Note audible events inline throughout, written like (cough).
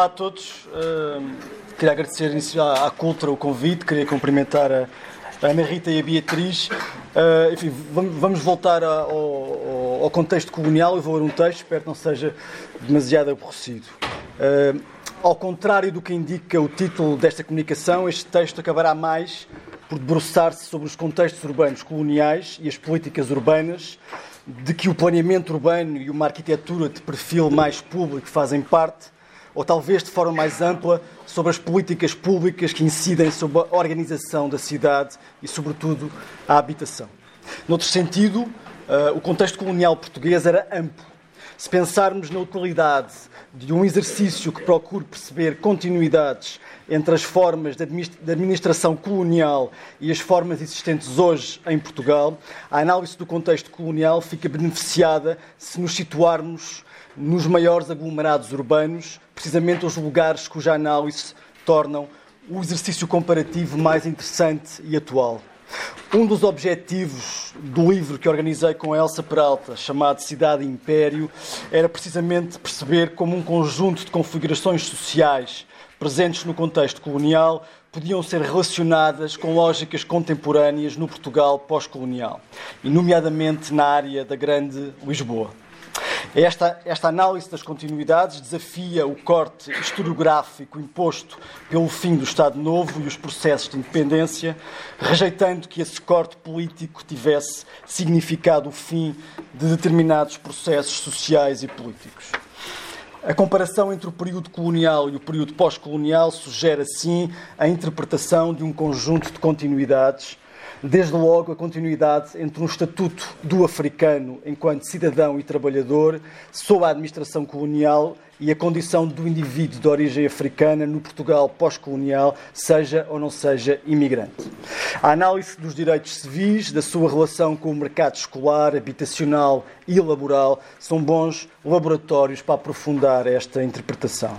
Olá a todos. Uh, queria agradecer à, à Cultura o convite, queria cumprimentar a, a Ana Rita e a Beatriz. Uh, enfim, vamos, vamos voltar ao, ao, ao, contexto colonial. Eu vou ler um texto, espero que não seja demasiado aborrecido. Uh, ao contrário do que indica o título desta comunicação, este texto acabará mais por debruçar-se sobre os contextos urbanos coloniais e as políticas urbanas de que o planeamento urbano e uma arquitetura de perfil mais público fazem parte, ou talvez de forma mais ampla, sobre as políticas públicas que incidem sobre a organização da cidade e, sobretudo, a habitação. Noutro sentido, uh, o contexto colonial português era amplo. Se pensarmos na utilidade de um exercício que procure perceber continuidades entre as formas de administração colonial e as formas existentes hoje em Portugal, a análise do contexto colonial fica beneficiada se nos situarmos nos maiores aglomerados urbanos, precisamente os lugares cuja análise tornam o exercício comparativo mais interessante e atual. Um dos objetivos do livro que organizei com a Elsa Peralta, chamado Cidade e Império, era precisamente perceber como um conjunto de configurações sociais presentes no contexto colonial podiam ser relacionadas com lógicas contemporâneas no Portugal pós-colonial, e nomeadamente na área da Grande Lisboa. Esta, esta análise das continuidades desafia o corte historiográfico imposto pelo fim do Estado Novo e os processos de independência, rejeitando que esse corte político tivesse significado o fim de determinados processos sociais e políticos. A comparação entre o período colonial e o período pós-colonial sugere, assim, a interpretação de um conjunto de continuidades desde logo a continuidade entre um estatuto do africano enquanto cidadão e trabalhador sob a administração colonial e a condição do indivíduo de origem africana no Portugal pós-colonial, seja ou não seja imigrante. A análise dos direitos civis, da sua relação com o mercado escolar, habitacional e laboral, são bons laboratórios para aprofundar esta interpretação.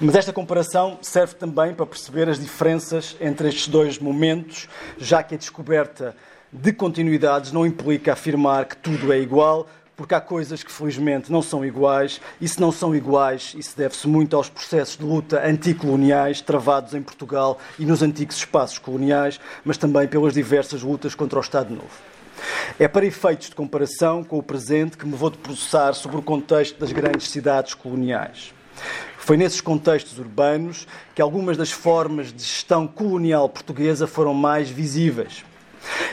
Mas esta comparação serve também para perceber as diferenças entre estes dois momentos, já que a descoberta de continuidades não implica afirmar que tudo é igual, porque há coisas que felizmente não são iguais, e se não são iguais, isso deve-se muito aos processos de luta anticoloniais travados em Portugal e nos antigos espaços coloniais, mas também pelas diversas lutas contra o Estado Novo. É para efeitos de comparação com o presente que me vou debruçar sobre o contexto das grandes cidades coloniais. Foi nesses contextos urbanos que algumas das formas de gestão colonial portuguesa foram mais visíveis.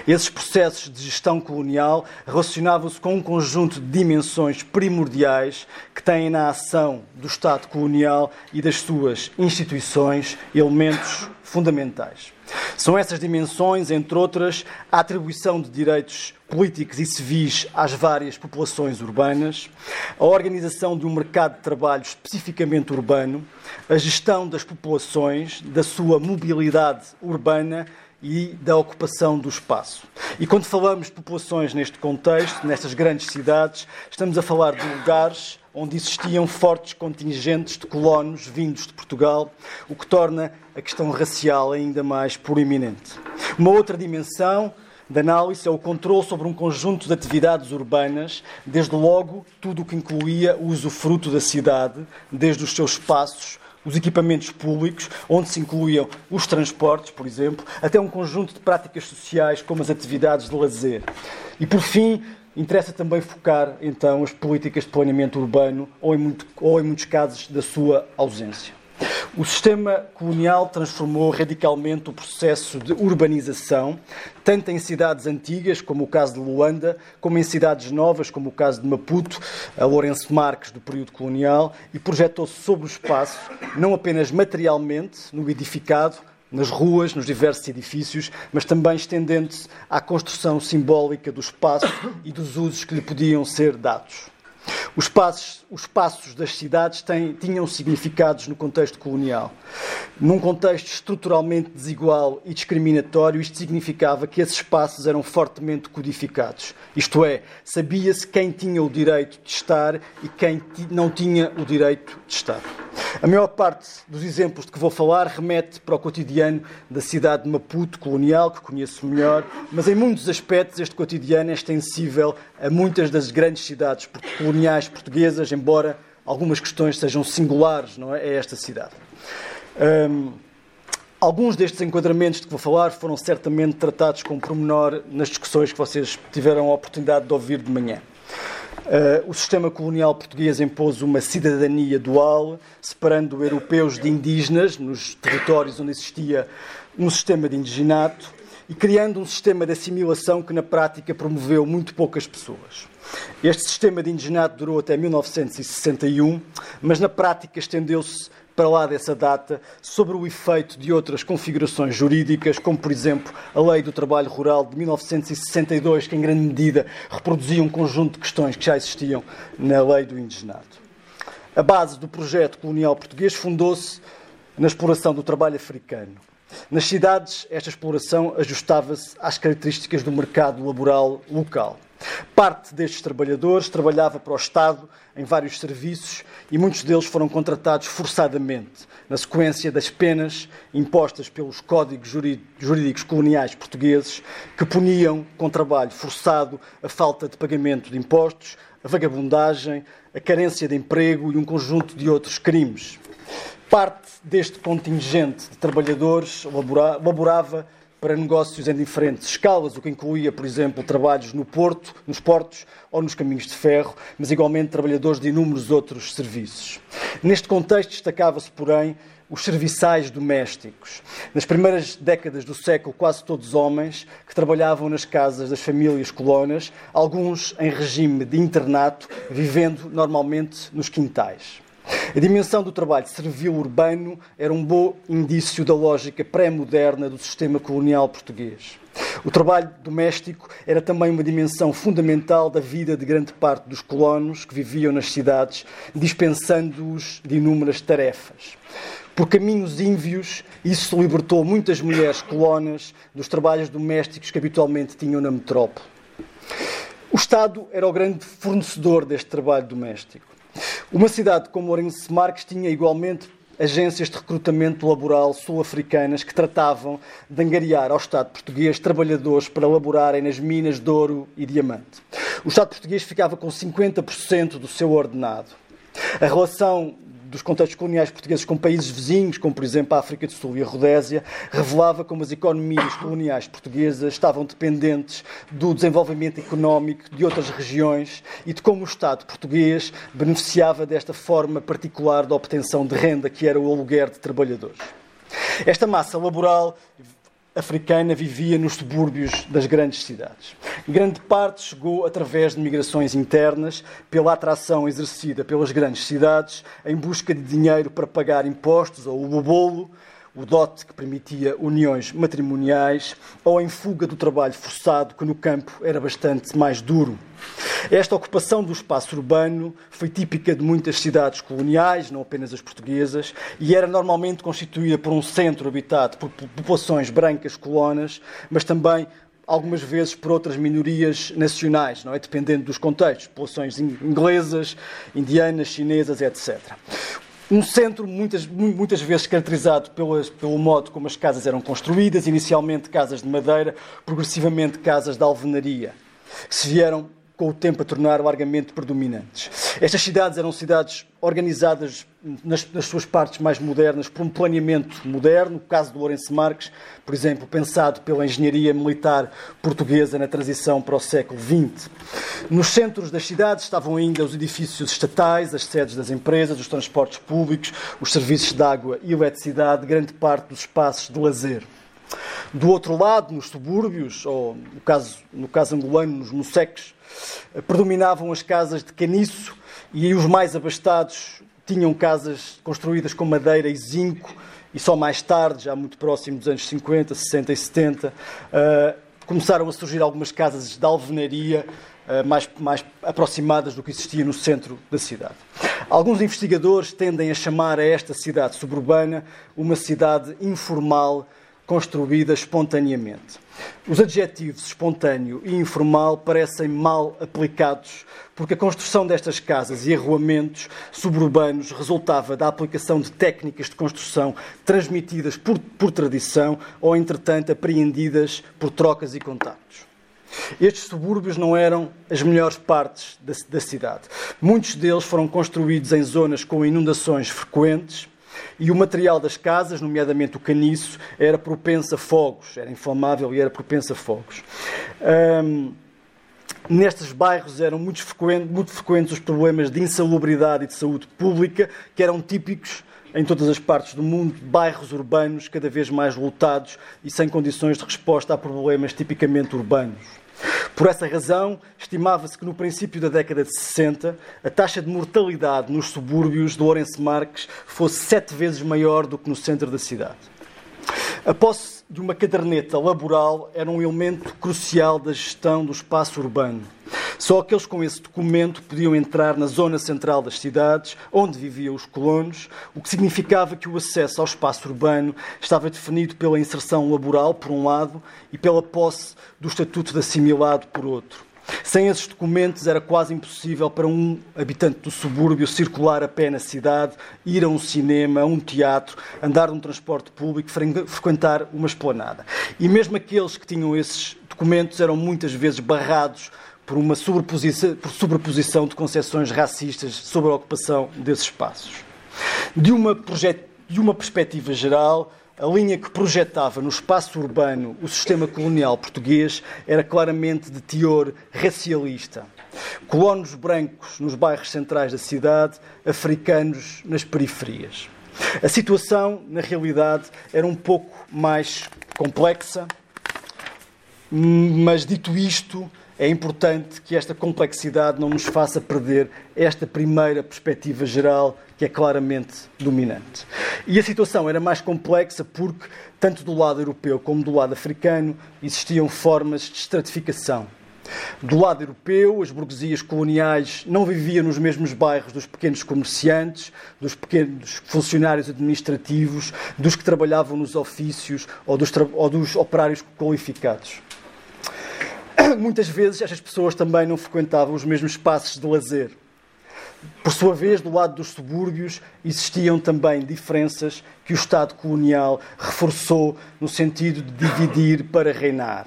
Esses processos de gestão colonial relacionavam-se com um conjunto de dimensões primordiais que têm na ação do Estado colonial e das suas instituições elementos fundamentais. São essas dimensões, entre outras, a atribuição de direitos políticos e civis às várias populações urbanas, a organização de um mercado de trabalho especificamente urbano, a gestão das populações, da sua mobilidade urbana e da ocupação do espaço. E quando falamos de populações neste contexto, nestas grandes cidades, estamos a falar de lugares onde existiam fortes contingentes de colonos vindos de Portugal, o que torna a questão racial ainda mais proeminente. Uma outra dimensão da análise é o controle sobre um conjunto de atividades urbanas, desde logo tudo o que incluía o usufruto da cidade, desde os seus espaços, os equipamentos públicos, onde se incluíam os transportes, por exemplo, até um conjunto de práticas sociais como as atividades de lazer. E, por fim, interessa também focar, então, as políticas de planeamento urbano, ou em, muito, ou em muitos casos, da sua ausência. O sistema colonial transformou radicalmente o processo de urbanização, tanto em cidades antigas, como o caso de Luanda, como em cidades novas, como o caso de Maputo, a Lourenço Marques, do período colonial, e projetou-se sobre o espaço, não apenas materialmente, no edificado, nas ruas, nos diversos edifícios, mas também estendendo-se à construção simbólica do espaço e dos usos que lhe podiam ser dados. Os passos, os passos das cidades têm, tinham significados no contexto colonial. Num contexto estruturalmente desigual e discriminatório, isto significava que esses espaços eram fortemente codificados. Isto é, sabia-se quem tinha o direito de estar e quem não tinha o direito de estar. A maior parte dos exemplos de que vou falar remete para o cotidiano da cidade de Maputo, colonial, que conheço melhor, mas em muitos aspectos este cotidiano é extensível a muitas das grandes cidades coloniais portuguesas, embora algumas questões sejam singulares não é, a esta cidade. Um, alguns destes enquadramentos de que vou falar foram certamente tratados com pormenor nas discussões que vocês tiveram a oportunidade de ouvir de manhã. Uh, o sistema colonial português impôs uma cidadania dual, separando europeus de indígenas nos territórios onde existia um sistema de indiginato e criando um sistema de assimilação que, na prática, promoveu muito poucas pessoas. Este sistema de indiginato durou até 1961, mas na prática estendeu-se para lá dessa data sobre o efeito de outras configurações jurídicas, como, por exemplo, a Lei do Trabalho Rural de 1962, que em grande medida reproduzia um conjunto de questões que já existiam na Lei do Indigenato. A base do projeto colonial português fundou-se na exploração do trabalho africano. Nas cidades, esta exploração ajustava-se às características do mercado laboral local. Parte destes trabalhadores trabalhava para o Estado em vários serviços e muitos deles foram contratados forçadamente, na sequência das penas impostas pelos códigos jurídicos coloniais portugueses, que puniam com trabalho forçado a falta de pagamento de impostos, a vagabundagem, a carência de emprego e um conjunto de outros crimes. Parte deste contingente de trabalhadores laborava para negócios em diferentes escalas, o que incluía, por exemplo, trabalhos no porto, nos portos ou nos caminhos de ferro, mas igualmente trabalhadores de inúmeros outros serviços. Neste contexto destacava-se, porém, os serviçais domésticos. Nas primeiras décadas do século, quase todos homens que trabalhavam nas casas das famílias colonas, alguns em regime de internato, vivendo normalmente nos quintais. A dimensão do trabalho servil urbano era um bom indício da lógica pré-moderna do sistema colonial português. O trabalho doméstico era também uma dimensão fundamental da vida de grande parte dos colonos que viviam nas cidades, dispensando-os de inúmeras tarefas. Por caminhos ínvios, isso libertou muitas mulheres colonas dos trabalhos domésticos que habitualmente tinham na metrópole. O Estado era o grande fornecedor deste trabalho doméstico. Uma cidade como Orense Marques tinha igualmente agências de recrutamento laboral sul-africanas que tratavam de angariar ao Estado português trabalhadores para laborarem nas minas de ouro e diamante. O Estado português ficava com 50% do seu ordenado. A relação dos contextos coloniais portugueses com países vizinhos, como por exemplo a África do Sul e a Rodésia, revelava como as economias coloniais portuguesas estavam dependentes do desenvolvimento económico de outras regiões e de como o Estado português beneficiava desta forma particular de obtenção de renda, que era o aluguer de trabalhadores. Esta massa laboral africana vivia nos subúrbios das grandes cidades. Grande parte chegou através de migrações internas, pela atração exercida pelas grandes cidades, em busca de dinheiro para pagar impostos ou o bolo, o dote que permitia uniões matrimoniais, ou em fuga do trabalho forçado, que no campo era bastante mais duro. Esta ocupação do espaço urbano foi típica de muitas cidades coloniais, não apenas as portuguesas, e era normalmente constituída por um centro habitado por populações brancas colonas, mas também algumas vezes por outras minorias nacionais, não é? Dependendo dos contextos, populações inglesas, indianas, chinesas, etc. Um centro muitas, muitas vezes caracterizado pelas, pelo modo como as casas eram construídas, inicialmente casas de madeira, progressivamente casas de alvenaria, que se vieram com o tempo a tornar largamente predominantes. Estas cidades eram cidades organizadas nas, nas, suas partes mais modernas por um planeamento moderno, o caso do Lourenço Marques, por exemplo, pensado pela engenharia militar portuguesa na transição para o século XX. Nos centros das cidades estavam ainda os edifícios estatais, as sedes das empresas, os transportes públicos, os serviços de água e eletricidade, grande parte dos espaços de lazer. Do outro lado, nos subúrbios, ou no caso, no caso angolano, nos museques, predominavam as casas de caniço e os mais abastados tinham casas construídas com madeira e zinco e só mais tarde, já muito próximo dos anos 50, 60 e 70, uh, começaram a surgir algumas casas de alvenaria uh, mais, mais aproximadas do que existia no centro da cidade. Alguns investigadores tendem a chamar a esta cidade suburbana uma cidade informal construída espontaneamente. Os adjetivos espontâneo e informal parecem mal aplicados, porque a construção destas casas e arruamentos suburbanos resultava da aplicação de técnicas de construção transmitidas por, por tradição ou, entretanto, apreendidas por trocas e contactos. Estes subúrbios não eram as melhores partes da, da cidade. Muitos deles foram construídos em zonas com inundações frequentes e o material das casas, nomeadamente o caniço, era propenso a fogos, era inflamável e era propenso a fogos. Um, Nestes bairros eram muito frequentes, muito frequentes os problemas de insalubridade e de saúde pública, que eram típicos em todas as partes do mundo, bairros urbanos cada vez mais lotados e sem condições de resposta a problemas tipicamente urbanos. Por essa razão, estimava-se que no princípio da década de 60 a taxa de mortalidade nos subúrbios de Lourenço Marques fosse sete vezes maior do que no centro da cidade. A posse de uma caderneta laboral era um elemento crucial da gestão do espaço urbano. Só aqueles com esse documento podiam entrar na zona central das cidades, onde viviam os colonos, o que significava que o acesso ao espaço urbano estava definido pela inserção laboral, por um lado, e pela posse do estatuto de assimilado, por outro. Sem esses documentos era quase impossível para um habitante do subúrbio circular a pé na cidade, ir a um cinema, a um teatro, andar num transporte público, frequentar uma esplanada. E mesmo aqueles que tinham esses documentos eram muitas vezes barrados por uma sobreposição, por sobreposição de concepções racistas sobre a ocupação desses espaços. De uma, de uma perspectiva geral, a linha que projetava no espaço urbano o sistema colonial português era claramente de teor racialista. Colonos brancos nos bairros centrais da cidade, africanos nas periferias. A situação, na realidade, era um pouco mais complexa, mas dito isto, é importante que esta complexidade não nos faça perder esta primeira perspectiva geral que é claramente dominante. E a situação era mais complexa porque, tanto do lado europeu como do lado africano, existiam formas de estratificação. Do lado europeu, as burguesias coloniais não viviam nos mesmos bairros dos pequenos comerciantes, dos pequenos funcionários administrativos, dos que trabalhavam nos ofícios ou dos, ou dos operários qualificados. (coughs) muitas vezes estas pessoas também não frequentavam os mesmos espaços de lazer. Por sua vez, do lado dos subúrbios, existiam também diferenças que o Estado colonial reforçou no sentido de dividir para reinar.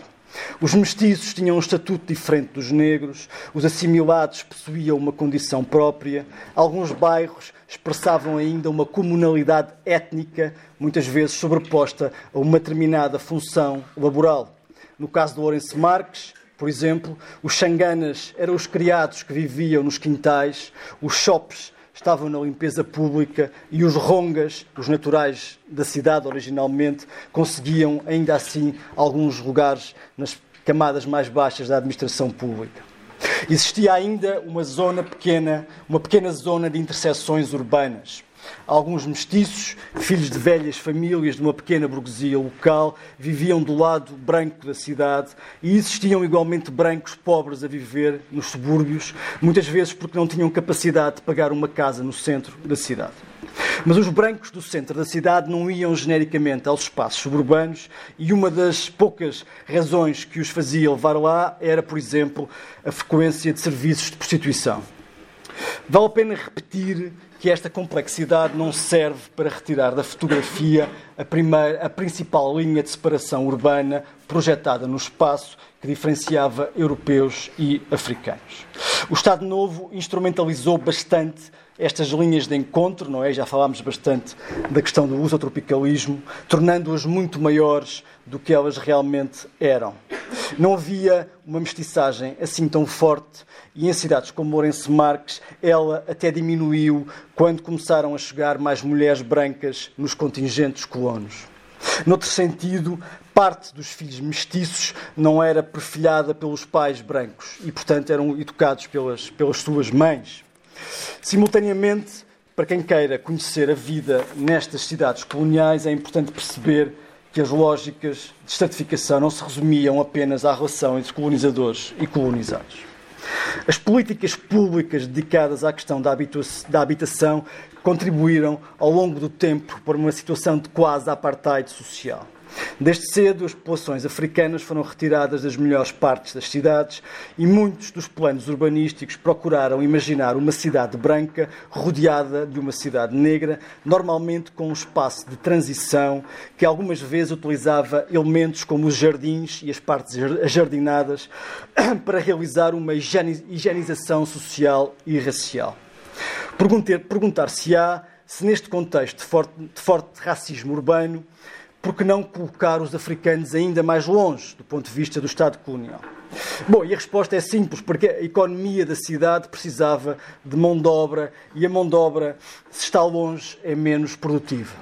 Os mestiços tinham um estatuto diferente dos negros, os assimilados possuíam uma condição própria, alguns bairros expressavam ainda uma comunalidade étnica, muitas vezes sobreposta a uma determinada função laboral. No caso do Lourenço Marques, por exemplo, os xanganas eram os criados que viviam nos quintais, os shops estavam na limpeza pública e os rongas, os naturais da cidade originalmente, conseguiam ainda assim alguns lugares nas camadas mais baixas da administração pública. Existia ainda uma zona pequena, uma pequena zona de interseções urbanas. Alguns mestiços, filhos de velhas famílias de uma pequena burguesia local, viviam do lado branco da cidade e existiam igualmente brancos pobres a viver nos subúrbios, muitas vezes porque não tinham capacidade de pagar uma casa no centro da cidade. Mas os brancos do centro da cidade não iam genericamente aos espaços suburbanos e uma das poucas razões que os fazia levar lá era, por exemplo, a frequência de serviços de prostituição. Vale a pena repetir que esta complexidade não serve para retirar da fotografia a, primeira, a principal linha de separação urbana projetada no espaço que diferenciava europeus e africanos. O Estado Novo instrumentalizou bastante estas linhas de encontro, não é? Já falámos bastante da questão do uso tropicalismo, tornando-as muito maiores do que elas realmente eram. Não havia uma mestiçagem assim tão forte e em cidades como Lourenço Marques ela até diminuiu quando começaram a chegar mais mulheres brancas nos contingentes colonos. Noutro sentido, parte dos filhos mestiços não era perfilhada pelos pais brancos e, portanto, eram educados pelas, pelas suas mães. Simultaneamente, para quem queira conhecer a vida nestas cidades coloniais, é importante perceber que as lógicas de estratificação não se resumiam apenas à relação entre colonizadores e colonizados. As políticas públicas dedicadas à questão da habitação contribuíram ao longo do tempo para uma situação de quase apartheid social. Desde cedo, as populações africanas foram retiradas das melhores partes das cidades e muitos dos planos urbanísticos procuraram imaginar uma cidade branca rodeada de uma cidade negra, normalmente com um espaço de transição que algumas vezes utilizava elementos como os jardins e as partes ajardinadas (coughs) para realizar uma higienização social e racial. Perguntar-se-á se neste contexto de forte, de forte racismo urbano por que não colocar os africanos ainda mais longe do ponto de vista do Estado colonial? Bom, e a resposta é simples, porque a economia da cidade precisava de mão de obra e a mão de obra, se está longe, é menos produtiva.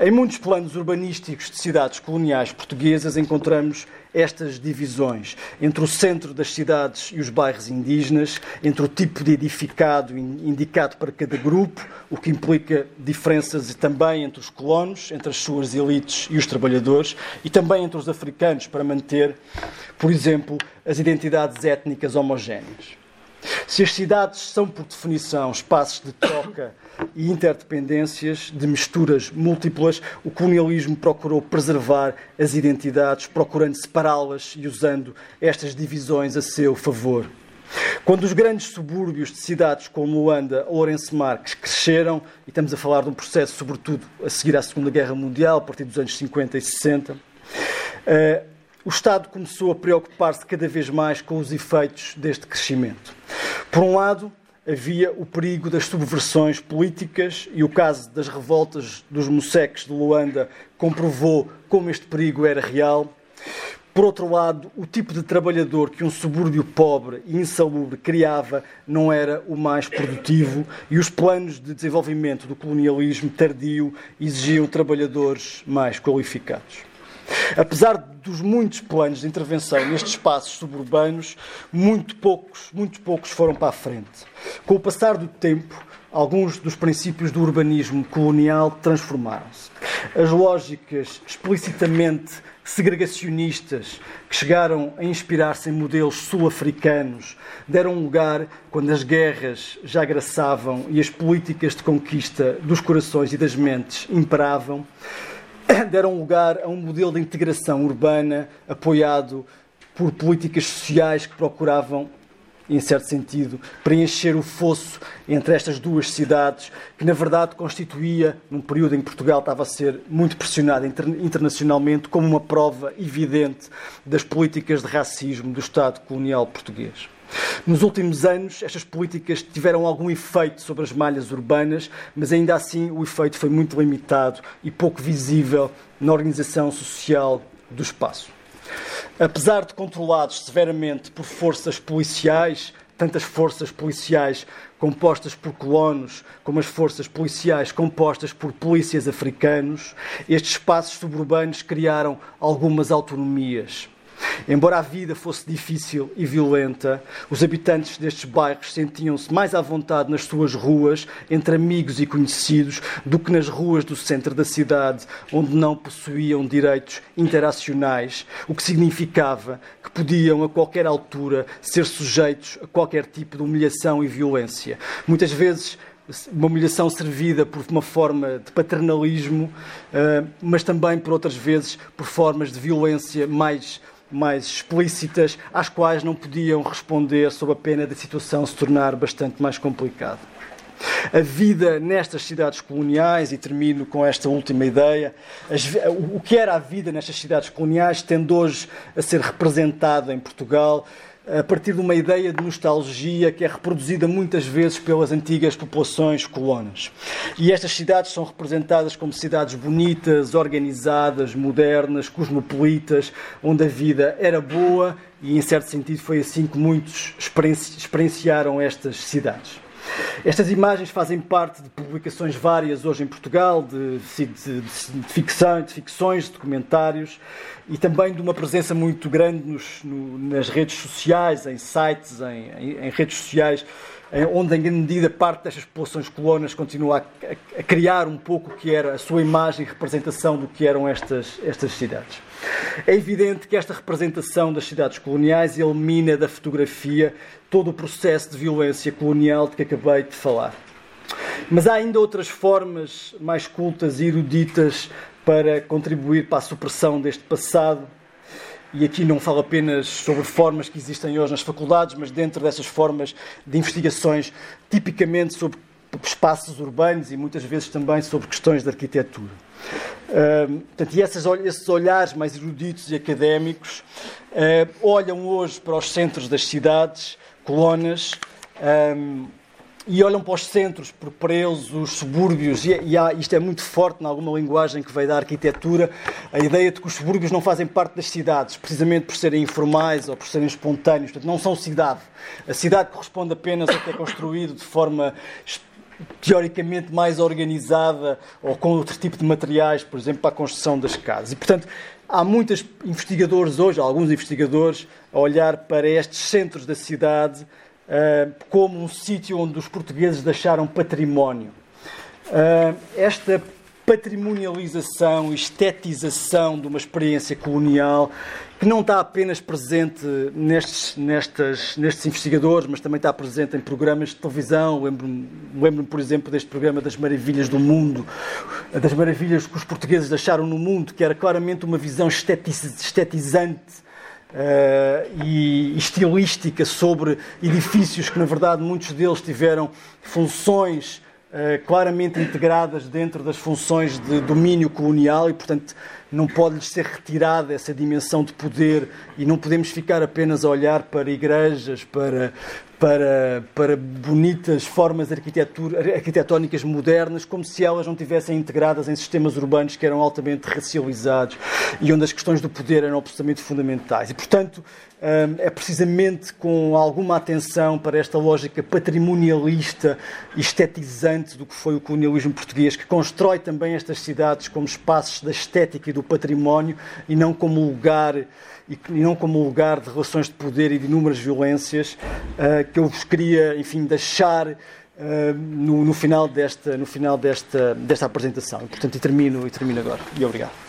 Em muitos planos urbanísticos de cidades coloniais portuguesas encontramos estas divisões entre o centro das cidades e os bairros indígenas, entre o tipo de edificado indicado para cada grupo, o que implica diferenças também entre os colonos, entre as suas elites e os trabalhadores, e também entre os africanos, para manter, por exemplo, as identidades étnicas homogéneas. Se as cidades são, por definição, espaços de troca e interdependências, de misturas múltiplas, o colonialismo procurou preservar as identidades, procurando separá-las e usando estas divisões a seu favor. Quando os grandes subúrbios de cidades como Luanda ou Lourenço Marques cresceram, e estamos a falar de um processo, sobretudo, a seguir à Segunda Guerra Mundial, a partir dos anos 50 e 60, eh, o Estado começou a preocupar-se cada vez mais com os efeitos deste crescimento. Por um lado, havia o perigo das subversões políticas e o caso das revoltas dos moceques de Luanda comprovou como este perigo era real. Por outro lado, o tipo de trabalhador que um subúrbio pobre e insalubre criava não era o mais produtivo e os planos de desenvolvimento do colonialismo tardio exigiam trabalhadores mais qualificados. Apesar dos muitos planos de intervenção nestes espaços suburbanos, muito poucos, muito poucos foram para a frente. Com o passar do tempo, alguns dos princípios do urbanismo colonial transformaram-se. As lógicas explicitamente segregacionistas que chegaram a inspirar-se em modelos sul-africanos deram lugar, quando as guerras já graçavam e as políticas de conquista dos corações e das mentes imperavam, (coughs) deram lugar a um modelo de integração urbana apoiado por políticas sociais que procuravam, em certo sentido, preencher o fosso entre estas duas cidades, que na verdade constituía, num período em que Portugal estava a ser muito pressionado internacionalmente, como uma prova evidente das políticas de racismo do Estado colonial português. Nos últimos anos, estas políticas tiveram algum efeito sobre as malhas urbanas, mas ainda assim o efeito foi muito limitado e pouco visível na organização social do espaço. Apesar de controlados severamente por forças policiais, tantas forças policiais compostas por colonos, como as forças policiais compostas por polícias africanos, estes espaços suburbanos criaram algumas autonomias. Embora a vida fosse difícil e violenta, os habitantes destes bairros sentiam-se mais à vontade nas suas ruas, entre amigos e conhecidos, do que nas ruas do centro da cidade, onde não possuíam direitos interacionais, o que significava que podiam, a qualquer altura, ser sujeitos a qualquer tipo de humilhação e violência. Muitas vezes uma humilhação servida por uma forma de paternalismo, eh, mas também por outras vezes por formas de violência mais mais explícitas, às quais não podiam responder sob a pena da situação se tornar bastante mais complicada. A vida nestas cidades coloniais, e termino com esta última ideia, o que era a vida nestas cidades coloniais tende hoje a ser representado em Portugal a partir de uma ideia de nostalgia que é reproduzida muitas vezes pelas antigas populações colonas. E estas cidades são representadas como cidades bonitas, organizadas, modernas, cosmopolitas, onde a vida era boa e, em certo sentido, foi assim que muitos experienciaram estas cidades. Estas imagens fazem parte de publicações várias hoje em Portugal, de, de, de ficção, de ficções, de documentários e também de uma presença muito grande nos, no, nas redes sociais, em sites, em, em, em redes sociais, onde em grande medida parte destas populações colonas continua a, a, criar um pouco o que era a sua imagem e representação do que eram estas, estas cidades. É evidente que esta representação das cidades coloniais elimina da fotografia todo o processo de violência colonial de que acabei de falar. Mas há ainda outras formas mais cultas e eruditas para contribuir para a supressão deste passado. E aqui não falo apenas sobre formas que existem hoje nas faculdades, mas dentro dessas formas de investigações, tipicamente sobre espaços urbanos e muitas vezes também sobre questões de arquitetura. Portanto, e esses olhares mais eruditos e académicos olham hoje para os centros das cidades, colonas, e olham para os centros, para eles, os subúrbios, e, e há, isto é muito forte em alguma linguagem que veio da arquitetura, a ideia de que os subúrbios não fazem parte das cidades, precisamente por serem informais ou por serem espontâneos, portanto, não são cidade. A cidade corresponde apenas ao que é construído de forma teoricamente mais organizada ou com outro tipo de materiais, por exemplo, para a construção das casas. E, portanto, há muitos investigadores hoje, alguns investigadores, a olhar para estes centros da cidade como um sítio onde os portugueses deixaram património. Uh, esta patrimonialização, estetização de uma experiência colonial que não está apenas presente nestes, nestes, nestes investigadores, mas também está presente em programas de televisão. Lembro-me, lembro por exemplo, deste programa das Maravilhas do Mundo, das maravilhas que os portugueses deixaram no mundo, que era claramente uma visão estetizante Uh, e estilística sobre edifícios que, na verdade, muitos deles tiveram funções uh, claramente integradas dentro das funções de domínio colonial e, portanto, não pode-lhes ser retirada essa dimensão de poder e não podemos ficar apenas a olhar para igrejas, para, para, para bonitas formas arquitetónicas modernas, como se elas não tivessem integradas em sistemas urbanos que eram altamente racializados e onde as questões do poder eram absolutamente fundamentais. E, portanto, é precisamente com alguma atenção para esta lógica patrimonialista estetizante do que foi o colonialismo português, que constrói também estas cidades como espaços da estética e do património e não como lugar e não como lugar de relações de poder e de inúmeras violências uh, que eu vos queria, enfim, deixar uh, no, no, final desta, no final desta, desta apresentação. E, portanto, e termino, e termino agora. E obrigado.